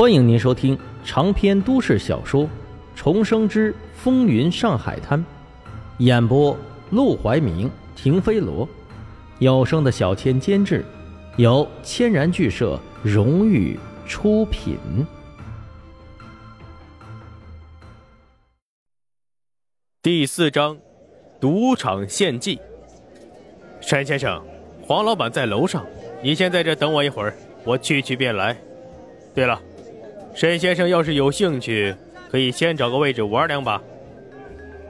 欢迎您收听长篇都市小说《重生之风云上海滩》，演播：陆怀明、停飞罗，有声的小千监制，由千然剧社荣誉出品。第四章，赌场献祭。山先生，黄老板在楼上，你先在这等我一会儿，我去去便来。对了。沈先生要是有兴趣，可以先找个位置玩两把。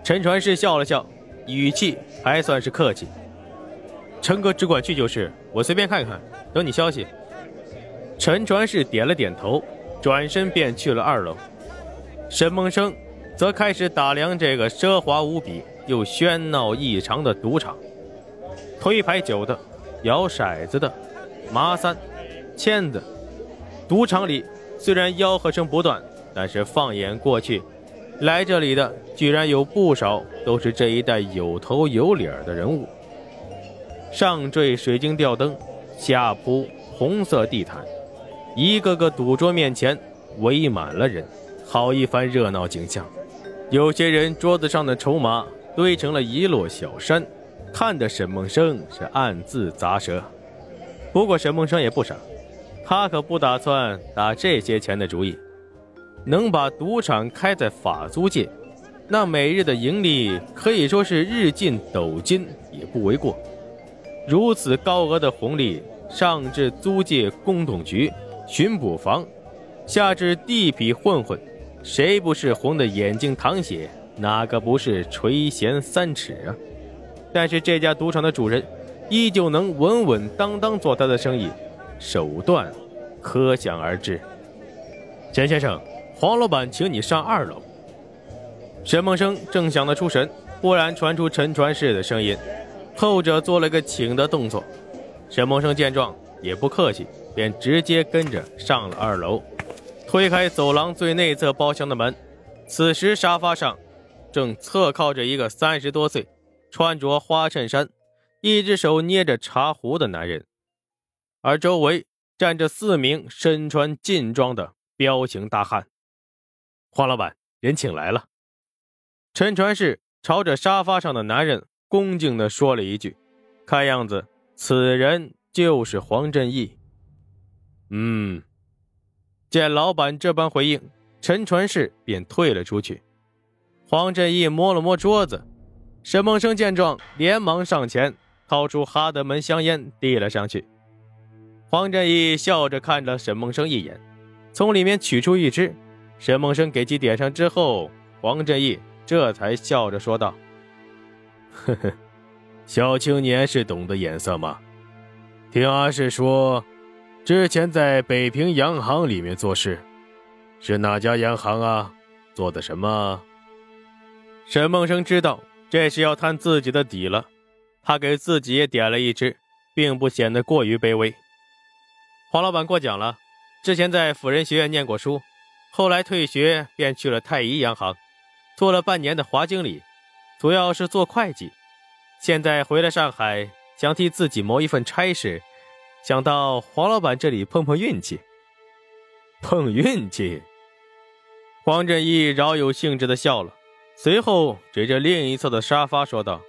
陈传世笑了笑，语气还算是客气。陈哥只管去就是，我随便看看，等你消息。陈传世点了点头，转身便去了二楼。沈梦生则开始打量这个奢华无比又喧闹异常的赌场，推牌九的，摇骰子的，麻三，签子，赌场里。虽然吆喝声不断，但是放眼过去，来这里的居然有不少都是这一带有头有脸的人物。上缀水晶吊灯，下铺红色地毯，一个个赌桌面前围满了人，好一番热闹景象。有些人桌子上的筹码堆成了一摞小山，看得沈梦生是暗自咂舌。不过沈梦生也不傻。他可不打算打这些钱的主意，能把赌场开在法租界，那每日的盈利可以说是日进斗金也不为过。如此高额的红利，上至租界公董局、巡捕房，下至地痞混混，谁不是红的眼睛淌血？哪个不是垂涎三尺啊？但是这家赌场的主人，依旧能稳稳当当做他的生意。手段可想而知。钱先生，黄老板请你上二楼。沈梦生正想得出神，忽然传出陈传世的声音，后者做了个请的动作。沈梦生见状也不客气，便直接跟着上了二楼，推开走廊最内侧包厢的门。此时沙发上正侧靠着一个三十多岁、穿着花衬衫、一只手捏着茶壶的男人。而周围站着四名身穿劲装的彪形大汉。黄老板，人请来了。陈传世朝着沙发上的男人恭敬地说了一句：“看样子，此人就是黄振义。”嗯，见老板这般回应，陈传世便退了出去。黄振义摸了摸桌子，沈梦生见状，连忙上前掏出哈德门香烟，递了上去。黄振义笑着看了沈梦生一眼，从里面取出一支。沈梦生给其点上之后，黄振义这才笑着说道：“ 呵呵，小青年是懂得眼色吗？听阿氏说，之前在北平洋行里面做事，是哪家洋行啊？做的什么？”沈梦生知道这是要探自己的底了，他给自己也点了一支，并不显得过于卑微。黄老板过奖了，之前在辅仁学院念过书，后来退学便去了太医洋行，做了半年的华经理，主要是做会计。现在回了上海，想替自己谋一份差事，想到黄老板这里碰碰运气。碰运气？黄振义饶有兴致地笑了，随后指着另一侧的沙发说道：“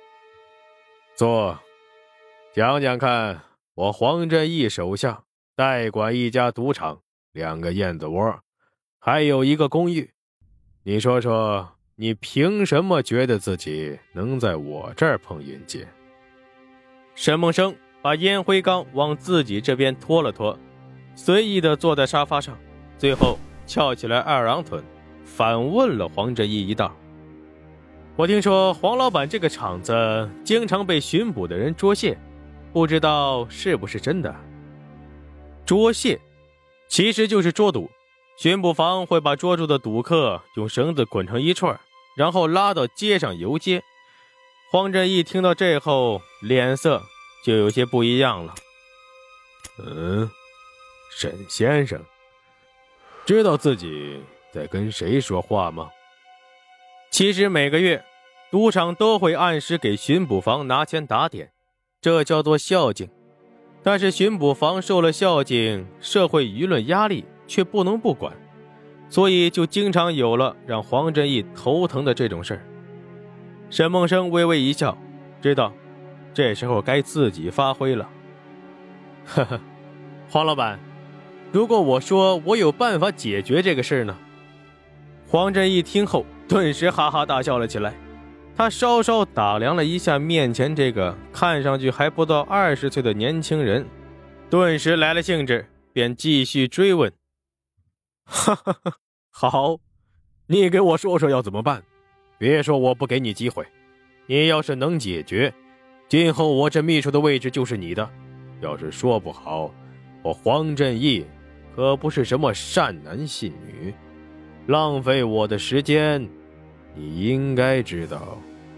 坐，讲讲看，我黄振义手下。”代管一家赌场，两个燕子窝，还有一个公寓。你说说，你凭什么觉得自己能在我这儿碰运气？沈梦生把烟灰缸往自己这边拖了拖，随意的坐在沙发上，最后翘起来二郎腿，反问了黄振义一道：“我听说黄老板这个厂子经常被巡捕的人捉蟹，不知道是不是真的？”捉蟹，其实就是捉赌。巡捕房会把捉住的赌客用绳子捆成一串，然后拉到街上游街。黄振义听到这后，脸色就有些不一样了。嗯，沈先生，知道自己在跟谁说话吗？其实每个月，赌场都会按时给巡捕房拿钱打点，这叫做孝敬。但是巡捕房受了孝敬，社会舆论压力却不能不管，所以就经常有了让黄振义头疼的这种事儿。沈梦生微微一笑，知道这时候该自己发挥了。呵呵，黄老板，如果我说我有办法解决这个事儿呢？黄振义听后顿时哈哈大笑了起来。他稍稍打量了一下面前这个看上去还不到二十岁的年轻人，顿时来了兴致，便继续追问：“哈哈哈，好，你给我说说要怎么办？别说我不给你机会，你要是能解决，今后我这秘书的位置就是你的；要是说不好，我黄振义可不是什么善男信女，浪费我的时间。”你应该知道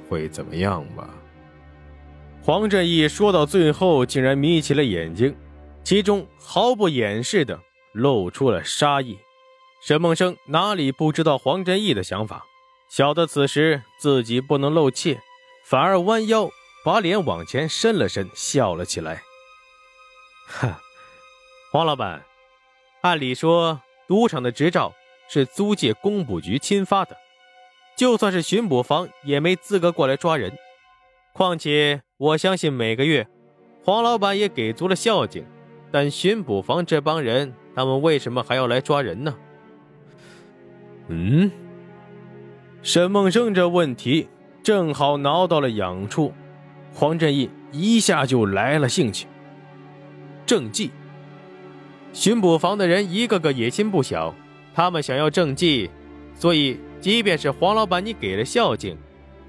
会怎么样吧？黄振义说到最后，竟然眯起了眼睛，其中毫不掩饰的露出了杀意。沈梦生哪里不知道黄振义的想法，晓得此时自己不能露怯，反而弯腰把脸往前伸了伸，笑了起来。哈，黄老板，按理说赌场的执照是租界工部局亲发的。就算是巡捕房也没资格过来抓人，况且我相信每个月，黄老板也给足了孝敬，但巡捕房这帮人，他们为什么还要来抓人呢？嗯，沈梦生这问题正好挠到了痒处，黄振义一下就来了兴趣。政绩，巡捕房的人一个个野心不小，他们想要政绩，所以。即便是黄老板，你给了孝敬，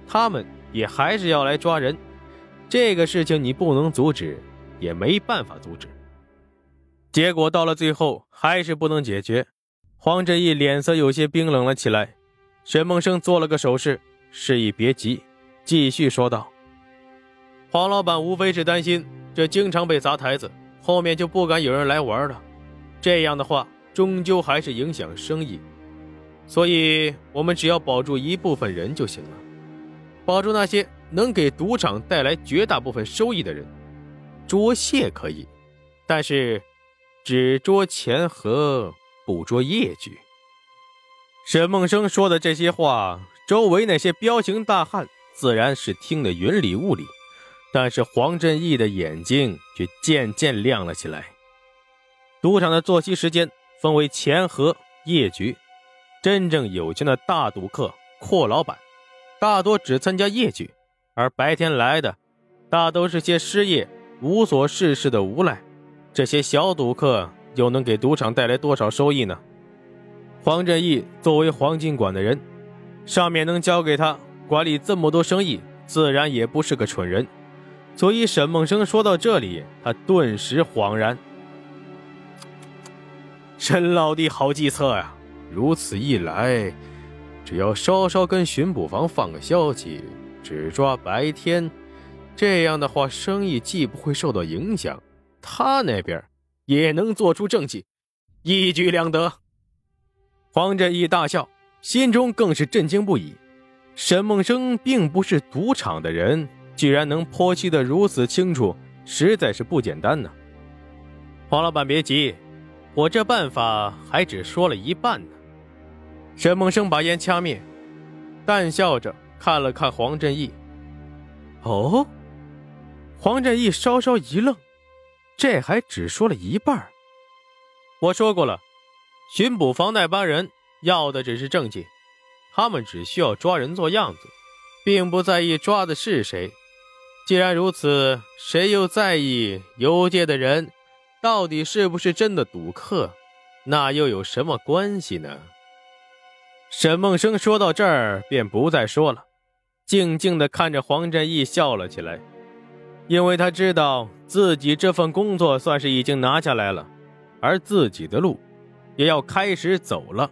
他们也还是要来抓人。这个事情你不能阻止，也没办法阻止。结果到了最后，还是不能解决。黄振义脸色有些冰冷了起来。沈梦生做了个手势，示意别急，继续说道：“黄老板无非是担心这经常被砸台子，后面就不敢有人来玩了。这样的话，终究还是影响生意。”所以，我们只要保住一部分人就行了，保住那些能给赌场带来绝大部分收益的人。捉蟹可以，但是只捉钱和不捉业绩。沈梦生说的这些话，周围那些彪形大汉自然是听得云里雾里，但是黄振义的眼睛却渐渐亮了起来。赌场的作息时间分为前和夜局。真正有钱的大赌客、阔老板，大多只参加夜局，而白天来的，大都是些失业、无所事事的无赖。这些小赌客又能给赌场带来多少收益呢？黄振义作为黄金馆的人，上面能交给他管理这么多生意，自然也不是个蠢人。所以沈梦生说到这里，他顿时恍然：沈老弟好计策呀！如此一来，只要稍稍跟巡捕房放个消息，只抓白天，这样的话，生意既不会受到影响，他那边也能做出政绩，一举两得。黄振义大笑，心中更是震惊不已。沈梦生并不是赌场的人，居然能剖析的如此清楚，实在是不简单呢。黄老板别急，我这办法还只说了一半呢。沈梦生把烟掐灭，淡笑着看了看黄振义。哦，黄振义稍稍一愣，这还只说了一半。我说过了，巡捕房那帮人要的只是证据，他们只需要抓人做样子，并不在意抓的是谁。既然如此，谁又在意游街的人到底是不是真的赌客？那又有什么关系呢？沈梦生说到这儿，便不再说了，静静的看着黄振义笑了起来，因为他知道自己这份工作算是已经拿下来了，而自己的路也要开始走了。